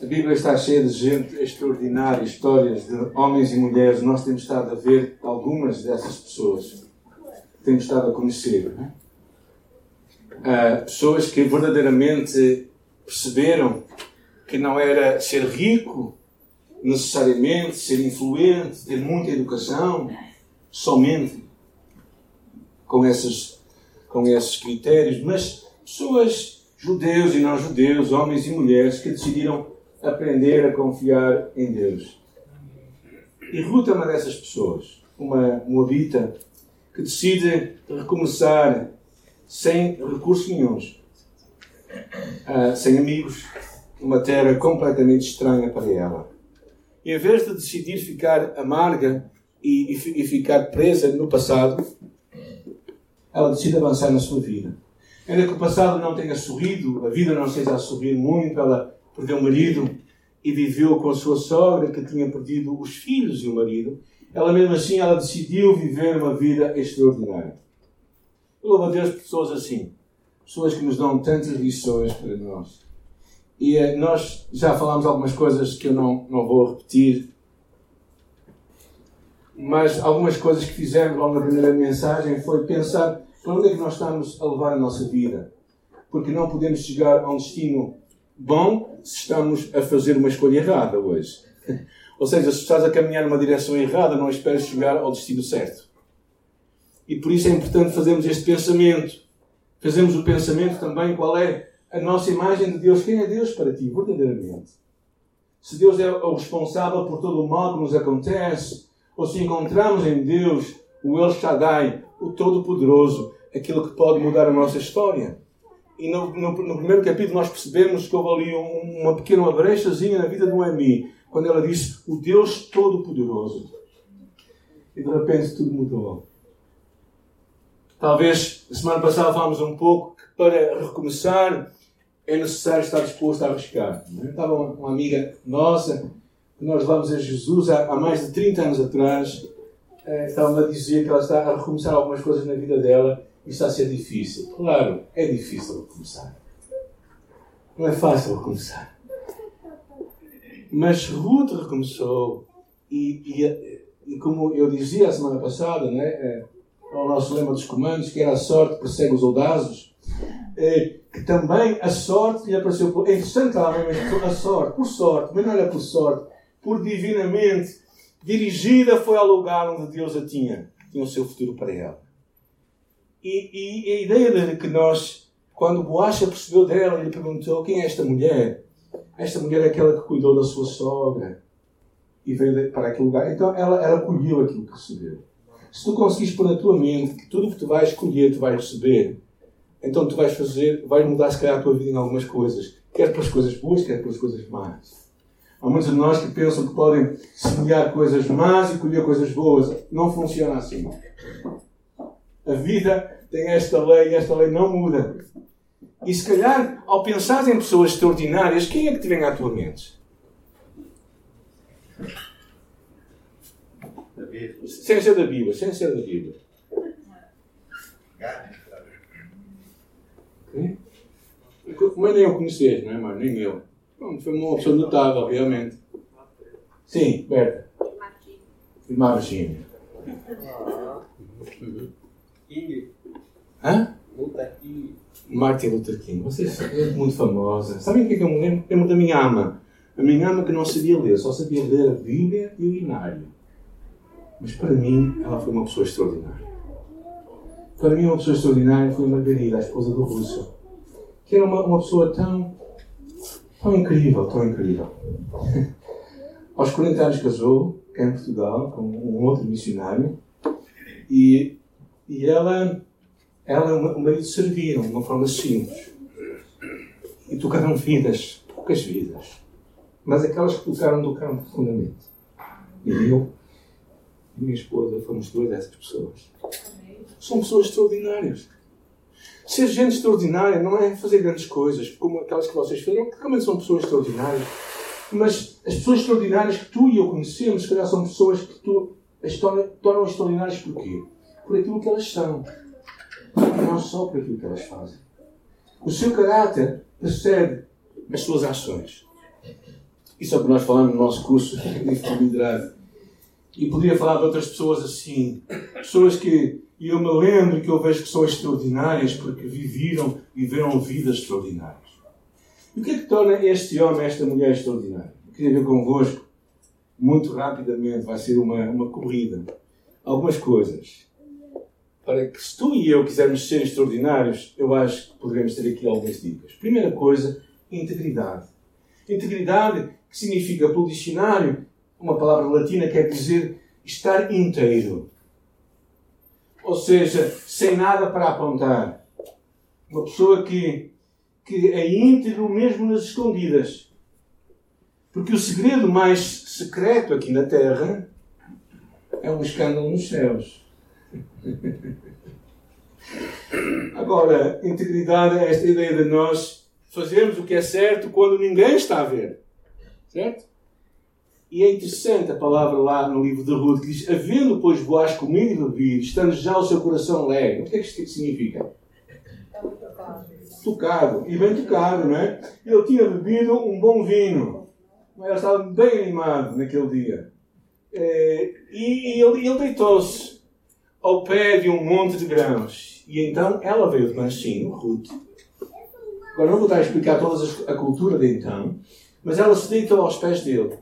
A Bíblia está cheia de gente extraordinária, histórias de homens e mulheres. Nós temos estado a ver algumas dessas pessoas. Temos estado a conhecer. Uh, pessoas que verdadeiramente perceberam que não era ser rico, necessariamente, ser influente, ter muita educação, somente com esses, com esses critérios, mas pessoas, judeus e não judeus, homens e mulheres, que decidiram aprender a confiar em Deus. E Ruth é uma dessas pessoas, uma moabita, que decide recomeçar sem recursos nenhums, uh, sem amigos, uma terra completamente estranha para ela. E em vez de decidir ficar amarga e, e, e ficar presa no passado, ela decide avançar na sua vida. Ainda que o passado não tenha sorrido, a vida não seja a sorrir muito, ela perdeu o marido e viveu com a sua sogra que tinha perdido os filhos e o marido, ela mesmo assim ela decidiu viver uma vida extraordinária. Eu louvo a Deus pessoas assim, pessoas que nos dão tantas lições para nós. E eh, nós já falámos algumas coisas que eu não, não vou repetir, mas algumas coisas que fizemos logo na primeira mensagem foi pensar para onde é que nós estamos a levar a nossa vida. Porque não podemos chegar a um destino bom se estamos a fazer uma escolha errada hoje. Ou seja, se estás a caminhar numa direção errada, não esperes chegar ao destino certo. E por isso é importante fazermos este pensamento. Fazemos o pensamento também qual é a nossa imagem de Deus. Quem é Deus para ti, verdadeiramente? Se Deus é o responsável por todo o mal que nos acontece, ou se encontramos em Deus o El Shaddai, o Todo-Poderoso, aquilo que pode mudar a nossa história. E no, no, no, primeiro capítulo nós percebemos que houve ali um, uma pequena brechazinha na vida de Noemi, quando ela disse o Deus Todo-Poderoso. E de repente tudo mudou. Talvez, semana passada falámos um pouco que para recomeçar é necessário estar disposto a arriscar. É? Estava uma amiga nossa, que nós levamos a Jesus há, há mais de 30 anos atrás, eh, estava-me a dizer que ela está a recomeçar algumas coisas na vida dela está a ser difícil. Claro, é difícil recomeçar. Não é fácil recomeçar. Mas Ruth recomeçou e, e, e como eu dizia a semana passada, né, é, o nosso lema dos comandos, que era a sorte persegue os audazes, é, que também a sorte lhe apareceu. É interessante ela a sorte, por sorte, mas não era por sorte, por divinamente dirigida foi ao lugar onde Deus a tinha, tinha o seu futuro para ela. E, e a ideia de que nós, quando Boacha percebeu dela, ele perguntou: quem é esta mulher? Esta mulher é aquela que cuidou da sua sogra e veio para aquele lugar. Então ela, ela colheu aquilo que recebeu. Se tu conseguires pôr na tua mente que tudo o que tu vais colher, tu vais receber, então tu vais fazer, vais mudar se calhar a tua vida em algumas coisas. Quer pelas coisas boas, quer pelas coisas más. Há muitos de nós que pensam que podem semear coisas más e colher coisas boas. Não funciona assim. A vida tem esta lei e esta lei não muda. E se calhar, ao pensar em pessoas extraordinárias, quem é que te vem à tua mente? Sem ser da Bíblia, sem ser da Bíblia. Mas nem eu conheces, não é, mano? Nem eu. Pronto, foi uma opção notável, realmente. Sim, Berta. Irmã Virgínia. King. Hã? Luther King. Martin Luther King. Vocês é muito famosa. Sabem o que é que eu me lembro? Lembro da minha ama. A minha ama que não sabia ler, só sabia ler a Bíblia e o Inário. Mas para mim, ela foi uma pessoa extraordinária. Para mim, uma pessoa extraordinária foi a Margarida, a esposa do Russo. Que era uma, uma pessoa tão Tão incrível, tão incrível. Aos 40 anos casou, cá em Portugal, com um outro missionário, e, e ela, ela o marido serviram de uma forma simples. E tocaram vidas, poucas vidas. Mas aquelas que tocaram, tocaram profundamente. E eu e minha esposa fomos duas dessas pessoas. São pessoas extraordinárias. Ser gente extraordinária não é fazer grandes coisas, como aquelas que vocês fizeram, que realmente são pessoas extraordinárias. Mas as pessoas extraordinárias que tu e eu conhecemos, se calhar são pessoas que tu a história, tornam extraordinárias por quê? Por aquilo que elas são. Não só por aquilo que elas fazem. O seu caráter precede as suas ações. Isso é o que nós falamos no nosso curso de liderazgo. E poderia falar de outras pessoas assim. Pessoas que eu me lembro que eu vejo que são extraordinárias porque viveram, viveram vidas extraordinárias. E o que é que torna este homem, esta mulher extraordinária? Eu queria ver convosco, muito rapidamente, vai ser uma, uma corrida. Algumas coisas. Para que se tu e eu quisermos ser extraordinários, eu acho que poderemos ter aqui algumas dicas. Primeira coisa, integridade. Integridade, que significa, pelo dicionário, uma palavra latina quer dizer estar inteiro ou seja, sem nada para apontar. Uma pessoa que, que é íntegro mesmo nas escondidas. Porque o segredo mais secreto aqui na Terra é um escândalo nos céus. Agora, integridade é esta ideia de nós fazermos o que é certo quando ninguém está a ver. Certo? E é interessante a palavra lá no livro de Ruth que diz: Havendo, pois, Boaz comido e bebido, estando já o seu coração alegre. O que é que isto significa? Tocado. E bem tocado, não é? Ele tinha bebido um bom vinho. Ele estava bem animado naquele dia. É, e ele, ele deitou-se ao pé de um monte de grãos. E então ela veio de manchinho, Ruth. Agora não vou estar a explicar toda a cultura de então, mas ela se deitou aos pés dele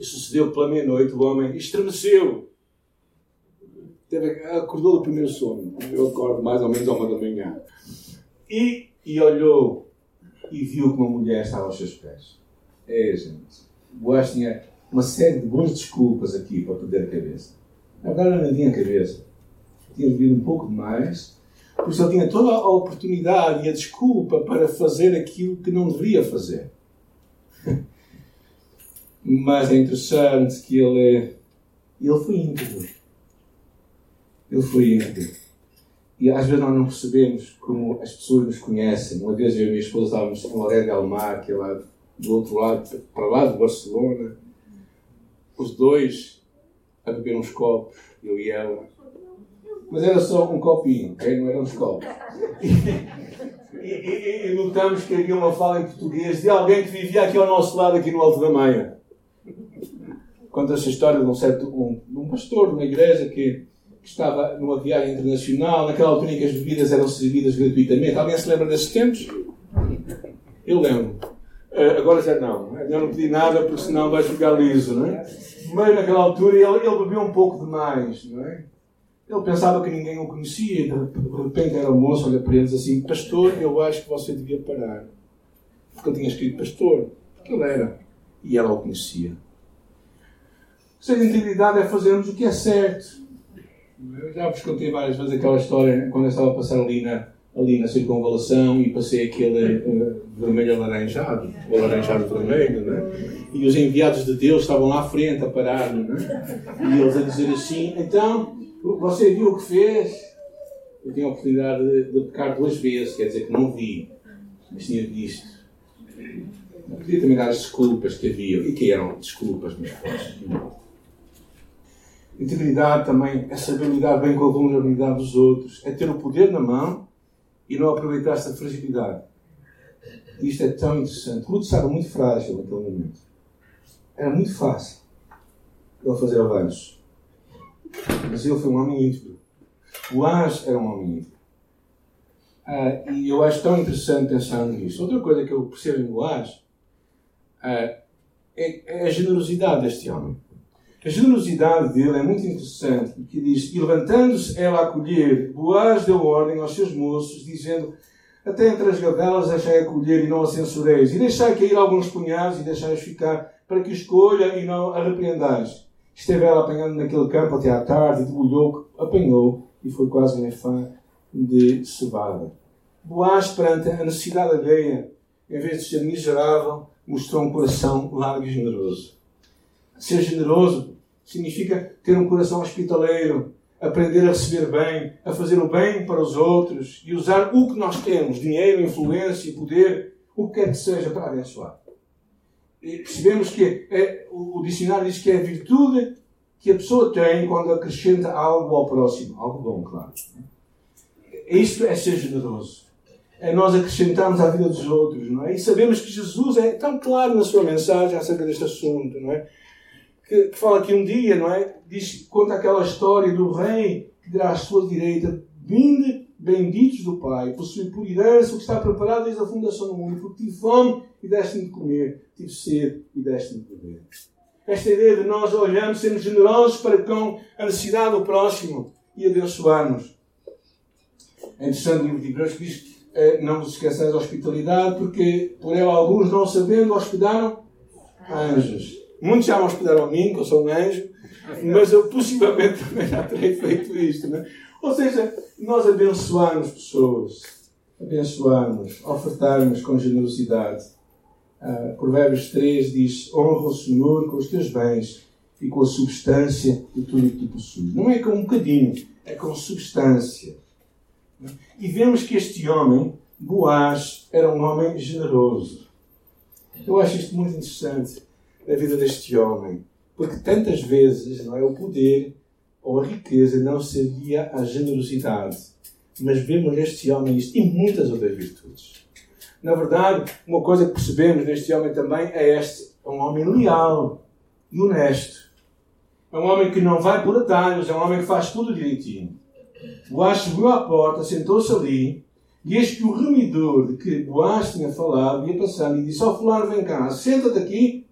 sucedeu pela meia-noite, o homem estremeceu. Acordou do primeiro sono. Eu acordo mais ou menos a uma da manhã. E, e olhou e viu que uma mulher estava aos seus pés. É, gente. Boaz tinha uma série de boas desculpas aqui para perder a cabeça. Agora não tinha cabeça. Tinha bebido um pouco demais. Por isso tinha toda a oportunidade e a desculpa para fazer aquilo que não deveria fazer. Mas é interessante que ele, ele foi íntegro. Ele foi íntegro. E às vezes nós não percebemos como as pessoas nos conhecem. Uma vez eu e a minha esposa estávamos em Loré de Almar, que é lá do outro lado, para lá de Barcelona. Os dois a beber uns copos, eu e ela. Mas era só um copinho, não eram uns copos. E, e, e, notamos que havia uma fala em português de alguém que vivia aqui ao nosso lado, aqui no Alto da Maia conta-se a história de um, certo, um, um pastor de uma igreja que, que, estava numa viagem internacional, naquela altura em que as bebidas eram servidas gratuitamente. Alguém se lembra desses tempos? Eu lembro. Uh, agora já não. Eu não pedi nada porque senão vai ficar liso, não é? Mas naquela altura ele, ele bebeu um pouco demais, não é? Ele pensava que ninguém o conhecia e de repente era o moço, olha para ele e diz assim: Pastor, eu acho que você devia parar. Porque ele tinha escrito pastor. Ele era. E ela o conhecia. Ser integridade é fazermos o que é certo. Eu já vos contei várias vezes aquela história quando eu estava a passar ali na, ali na circunvalação e passei aquele uh, vermelho alaranjado, ou alaranjado vermelho, né? e os enviados de Deus estavam lá à frente a parar né? e eles a dizer assim: então, você viu o que fez? Eu tinha a oportunidade de, de pecar duas vezes, quer dizer que não vi, mas tinha visto. Eu podia também dar as desculpas que havia, e que eram desculpas, mas posso. Integridade também é saber lidar bem com a vulnerabilidade dos outros, é ter o poder na mão e não aproveitar essa fragilidade. Isto é tão interessante. Ruth estava muito frágil naquele momento. Era muito fácil ele fazer avanços. Mas ele foi um homem íntegro. O As era um homem íntegro. Ah, e eu acho tão interessante pensar nisso. Outra coisa que eu percebo em Boaz ah, é, é a generosidade deste homem. A generosidade dele é muito interessante, porque diz: E levantando-se ela a colher, Boaz deu ordem aos seus moços, dizendo: Até entre as gavelas deixai a colher e não a censureis, e deixai cair alguns punhados e deixai-os ficar, para que escolha e não a repreendais. Esteve ela apanhando naquele campo até à tarde, e debulhou, apanhou, e foi quase um efã de cevada. Boaz, perante a necessidade alheia, em vez de ser miserável, mostrou um coração largo e generoso. Ser generoso significa ter um coração hospitaleiro, aprender a receber bem, a fazer o bem para os outros e usar o que nós temos, dinheiro, influência, poder, o que quer que seja para abençoar. E percebemos que é, o, dicionário diz que é a virtude que a pessoa tem quando acrescenta algo ao próximo. Algo bom, claro. Isto é ser generoso. é nós acrescentarmos à vida dos outros, não é? E sabemos que Jesus é tão claro na sua mensagem acerca deste assunto, não é? Que, que fala que um dia, não é? Diz, conta aquela história do rei que dirá à sua direita: Vinde, benditos do Pai, possui por herança o que está preparado desde a fundação do mundo, porque tive fome e deste-me de comer, tive sede e deste-me de beber. Esta ideia de nós olharmos, sermos generosos para com a necessidade do próximo e abençoarmos. É interessante o livro de Hebreus que diz eh, não vos esqueçais da hospitalidade, porque por ela alguns, não sabendo, hospedaram anjos. Muitos já me hospedaram a mim, que eu sou um anjo, mas eu possivelmente também já terei feito isto. Não é? Ou seja, nós abençoarmos pessoas, abençoarmos, ofertarmos com generosidade. Uh, Provérbios 3 diz: Honra o Senhor com os teus bens e com a substância de tudo o que tu possuis. Não é com um bocadinho, é com substância. E vemos que este homem, Boaz, era um homem generoso. Eu acho isto muito interessante na vida deste homem, porque tantas vezes não é o poder ou a riqueza não servia à generosidade, mas vemos neste homem isto e muitas outras virtudes. Na verdade, uma coisa que percebemos neste homem também é este: é um homem leal e honesto. É um homem que não vai por atalhos, é um homem que faz tudo direitinho. Boaz chegou à porta, sentou-se ali, e eis que o remidor de que Boaz tinha falado ia passando e disse ao fulano, vem cá, senta-te aqui.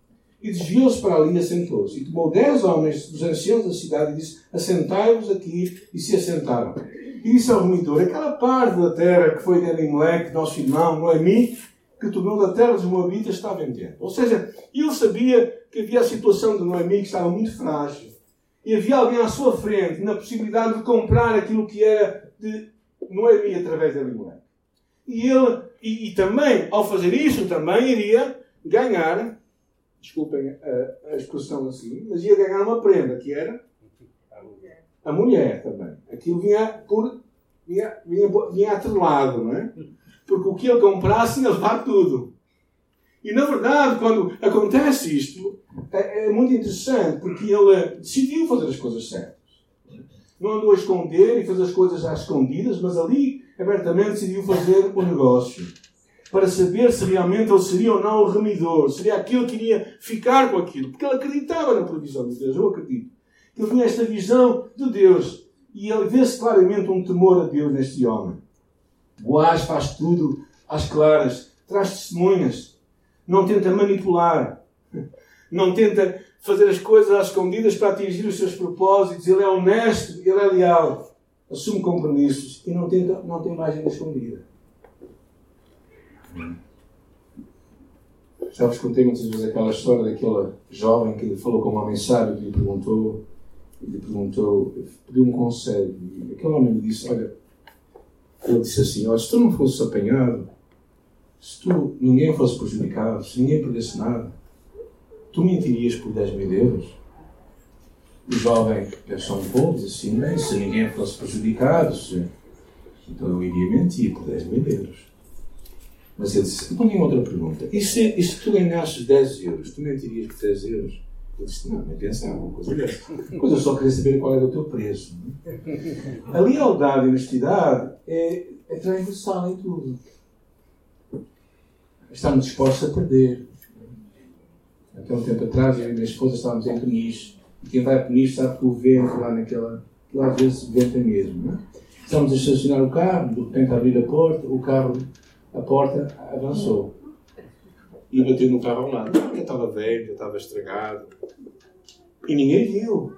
E desviou-se para ali e assentou-se. E tomou dez homens dos anciãos da cidade e disse, assentai-vos aqui, e se assentaram. E disse ao remidor, aquela parte da terra que foi de Elimelech, nosso irmão, Noemi, que tornou da terra dos Moabitas, está vendendo. Ou seja, ele sabia que havia a situação de Noemi que estava muito frágil e havia alguém à sua frente na possibilidade de comprar aquilo que era de Noemi através de Elimelech. E ele, e, e, também, ao fazer isso, também iria ganhar, desculpem a, a, expressão assim, mas ia ganhar uma prenda, que era a mulher também. Aquilo vinha por vinha, vinha, vinha atrelado, não é? Porque o que ele comprasse ia levar tudo. E na verdade, quando acontece isto, é, é, muito interessante, porque ele decidiu fazer as coisas certas. Não andou a esconder e fazer as coisas às escondidas, mas ali abertamente decidiu fazer o negócio. Para saber se realmente ele seria ou não o remidor, seria aquele que iria ficar com aquilo. Porque ele acreditava na provisão de Deus, eu acredito. Ele tinha esta visão de Deus. E ele vê-se claramente um temor a Deus neste homem. Boaz faz tudo às claras, traz testemunhas, não tenta manipular, não tenta fazer as coisas às escondidas para atingir os seus propósitos. Ele é honesto, ele é leal, assume compromissos e não, tenta, não tem margem escondida. Já vos contei muitas vezes aquela história daquela jovem que falou com um homem sábio e lhe perguntou, lhe perguntou, pediu um conselho. E aquele homem lhe disse: Olha, ele disse assim: Olha, se tu não fosses apanhado se tu, ninguém fosse prejudicado, se ninguém perdesse nada, tu mentirias por 10 mil euros? O jovem pensou um pouco, disse assim, bem, se ninguém fosse prejudicado, se... então eu iria mentir por 10 mil euros. Mas ele disse, então outra pergunta. E se, e se tu ganhasses 10 euros, tu mentirias por 10 euros? Eu disse, não, nem pensar, uma coisa dessa. Pois eu só queria saber qual era o teu preço. A lealdade e a honestidade é, é transversal em tudo estamos dispostos a perder. Até um tempo atrás, eu e a minha esposa estávamos em Peniche. E quem vai a Peniche sabe que o vento lá naquela. lá às vezes venta mesmo. Não é? Estamos a estacionar o carro, de repente abrir a porta, o carro, a porta avançou. E bateu no carro ao lado. Já estava velho, já estava estragado. E ninguém viu.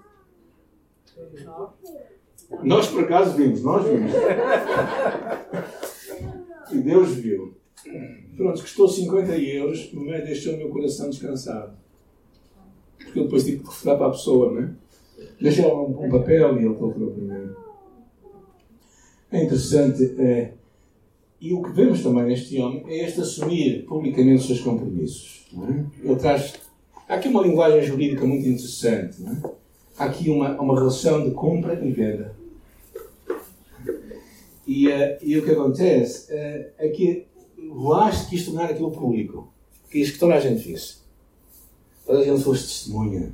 Nós por acaso vimos, nós vimos. E Deus viu. Pronto, custou 50 euros, mas deixou o meu coração descansado. Porque eu depois tive que refutar para a pessoa, não é? Deixei um, um papel e ele para mim. É interessante, é, e o que vemos também neste homem é este assumir publicamente os seus compromissos. É? Ele traz. Há aqui uma linguagem jurídica muito interessante. É? Há aqui uma, uma relação de compra e venda. E, uh, e o que acontece uh, é que Boaz quis tornar aquilo público. Quis que toda a gente visse. Toda a gente fosse testemunha.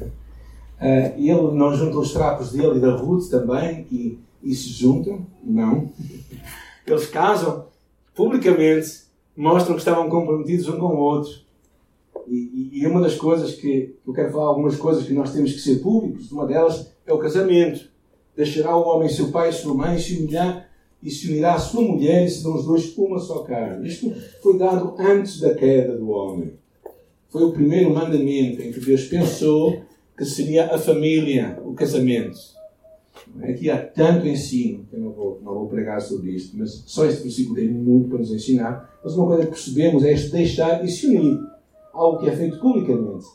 Uh, ele não junta os trapos dele e da Ruth também e, e se juntam? Não. Eles casam publicamente, mostram que estavam comprometidos um com o outro. E, e, uma das coisas que eu quero falar, algumas coisas que nós temos que ser públicos, uma delas é o casamento. Deixará o homem seu pai e sua mãe se humilhar e se unirá à sua mulher e serão os dois uma só carne. Isto foi dado antes da queda do homem. Foi o primeiro mandamento em que Deus pensou que seria a família, o casamento. Aqui há tanto ensino, que eu não vou, não vou pregar sobre isto, mas só este versículo tem muito para nos ensinar. Mas uma coisa que percebemos é este deixar e se unir. Algo que é feito publicamente.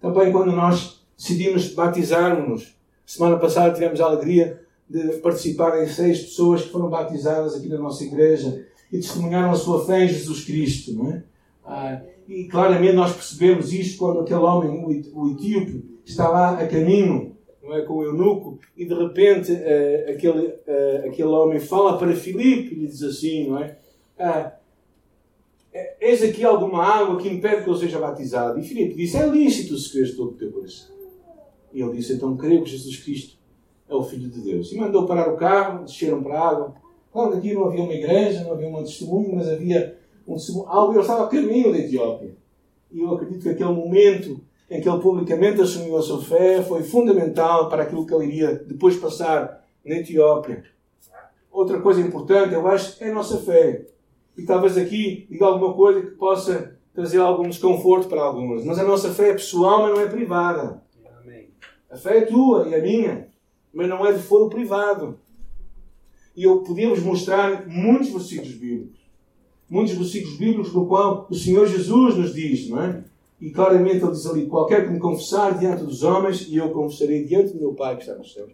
Também quando nós decidimos batizarmos-nos. Semana passada tivemos a alegria de participar em seis pessoas que foram batizadas aqui na nossa igreja e testemunharam a sua fé em Jesus Cristo. Não é? Ah, e claramente nós percebemos isto quando aquele homem, o etíope, está lá a caminho não é, com o eunuco e de repente uh, aquele, uh, aquele homem fala para Filipe e lhe diz assim, não é? Ah, Eis aqui alguma água que impede que eu seja batizado. E Filipe disse: É lícito se creres todo o teu coração. E ele disse: Então creio que Jesus Cristo é o Filho de Deus. E mandou parar o carro, desceram para a água. Claro que aqui não havia uma igreja, não havia um testemunho, mas havia um testemunho. Algo, ele estava a caminho da Etiópia. E eu acredito que aquele momento em que ele publicamente assumiu a sua fé foi fundamental para aquilo que ele iria depois passar na Etiópia. Outra coisa importante, eu acho, é a nossa fé. E talvez aqui diga alguma coisa que possa trazer algum desconforto para algumas. Mas a nossa fé é pessoal, mas não é privada. A fé é tua e a minha, mas não é de foro privado. E eu podíamos mostrar muitos versículos bíblicos. Muitos versículos bíblicos no qual o Senhor Jesus nos diz, não é? E claramente ele diz ali: qualquer que me confessar diante dos homens, e eu confessarei diante do meu Pai que está nos céus.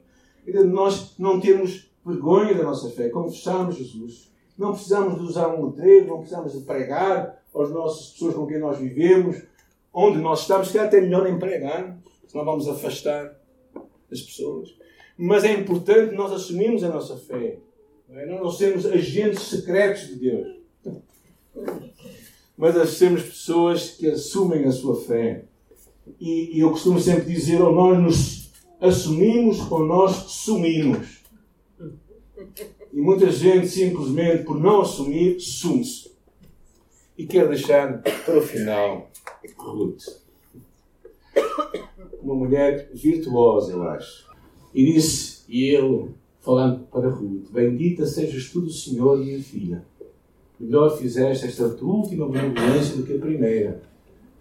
Nós não temos vergonha da nossa fé, confessarmos Jesus. Não precisamos de usar um letreiro, não precisamos de pregar às nossas pessoas com quem nós vivemos, onde nós estamos, é até melhor em pregar, senão vamos afastar as pessoas. Mas é importante nós assumirmos a nossa fé. Não, é? não sermos agentes secretos de Deus mas a sermos pessoas que assumem a sua fé. E, e eu costumo sempre dizer, ou nós nos assumimos ou nós sumimos. E muita gente simplesmente por não assumir, sume-se. E quero deixar para o final Ruth. Uma mulher virtuosa, eu acho. E disse, e ele, falando para Ruth: Bendita sejas tu do Senhor, minha filha melhor fizeste esta tua última benevolência do que a primeira,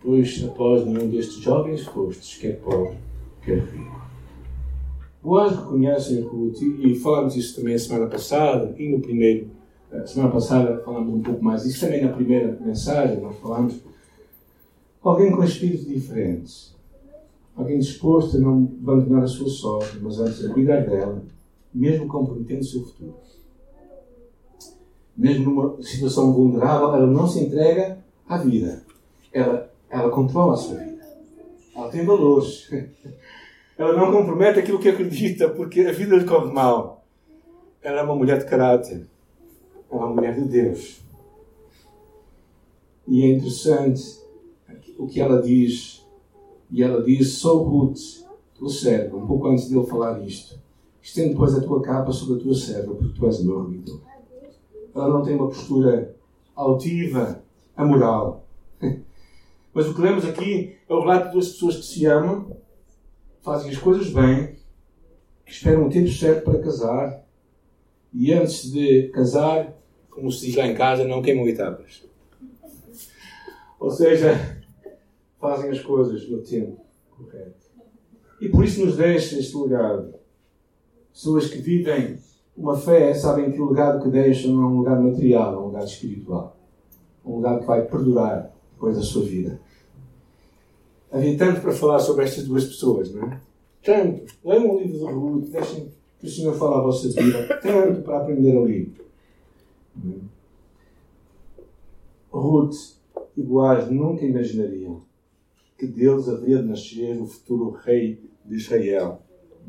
pois após nenhum destes jovens fostes, quer pobre, quer rico. Boaz reconhecem Ruth, e falámos isso também a semana passada, e no primeiro, a semana passada falámos um pouco mais disso, também na primeira mensagem nós falámos, alguém com espíritos diferentes, alguém disposto a não abandonar a sua sorte, mas antes a cuidar dela, mesmo comprometendo o seu futuro mesmo numa situação vulnerável, ela não se entrega à vida. Ela, ela controla a sua vida. Ela tem valores. Ela não compromete aquilo que acredita, porque a vida lhe corre mal. Ela é uma mulher de caráter. Ela é uma mulher de Deus. E é interessante o que ela diz. E ela diz: Sou Ruth, tua serva. Um pouco antes de ele falar isto. Estende, pois, a tua capa sobre a tua serva, porque tu és meu remidor ela não tem uma postura altiva, amoral. Mas o que lemos aqui é o relato de duas pessoas que se amam, fazem as coisas bem, que esperam o tempo certo para casar e antes de casar, como se diz lá em casa, não queimam etapas. Ou seja, fazem as coisas no tempo correto. E por isso nos deixa este legado. Pessoas que vivem uma fé, sabem que o legado que deixam não é um legado material, é um legado espiritual. Um legado que vai perdurar depois da sua vida. Havia tanto para falar sobre estas duas pessoas, não é? Tanto. Leiam o livro de Ruth, deixem que o Senhor fale a vossa vida. Tanto para aprender ali. Ruth e Boaz nunca imaginariam que deles haveria de nascer o futuro rei de Israel,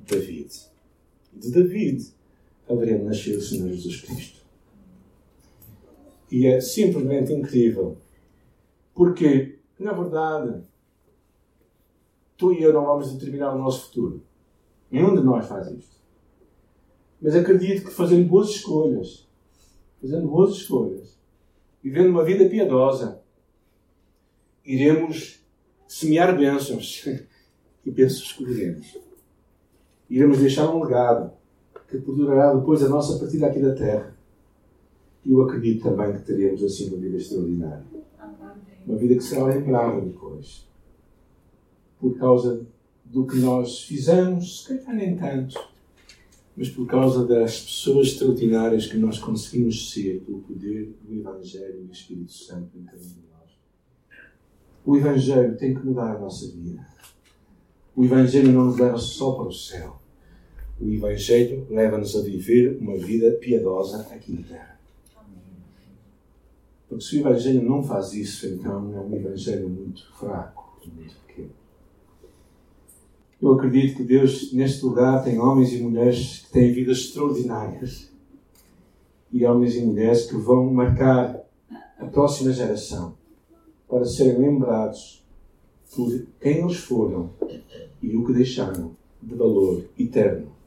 David. De David haveria nascer o Senhor Jesus Cristo. E é simplesmente incrível. Porque, na verdade, tu e eu não vamos determinar o nosso futuro. Nenhum de nós faz isto. Mas acredito que fazendo boas escolhas, fazendo boas escolhas, vivendo uma vida piedosa, iremos semear bênçãos e bênçãos escolheremos. Iremos deixar um legado que perdurará depois da nossa partida aqui da Terra. E eu acredito também que teremos assim uma vida extraordinária. Uma vida que será lembrada depois. Por causa do que nós fizemos, se calhar nem tanto, mas por causa das pessoas extraordinárias que nós conseguimos ser pelo poder do Evangelho e do Espírito Santo em cada um de nós. O Evangelho tem que mudar a nossa vida. O Evangelho não nos leva só para o céu. O Evangelho leva-nos a viver uma vida piedosa aqui na Terra. Porque se o Evangelho não faz isso, então é um Evangelho muito fraco, muito pequeno. Eu acredito que Deus, neste lugar, tem homens e mulheres que têm vidas extraordinárias. E homens e mulheres que vão marcar a próxima geração para serem lembrados por quem eles foram e o que deixaram de valor eterno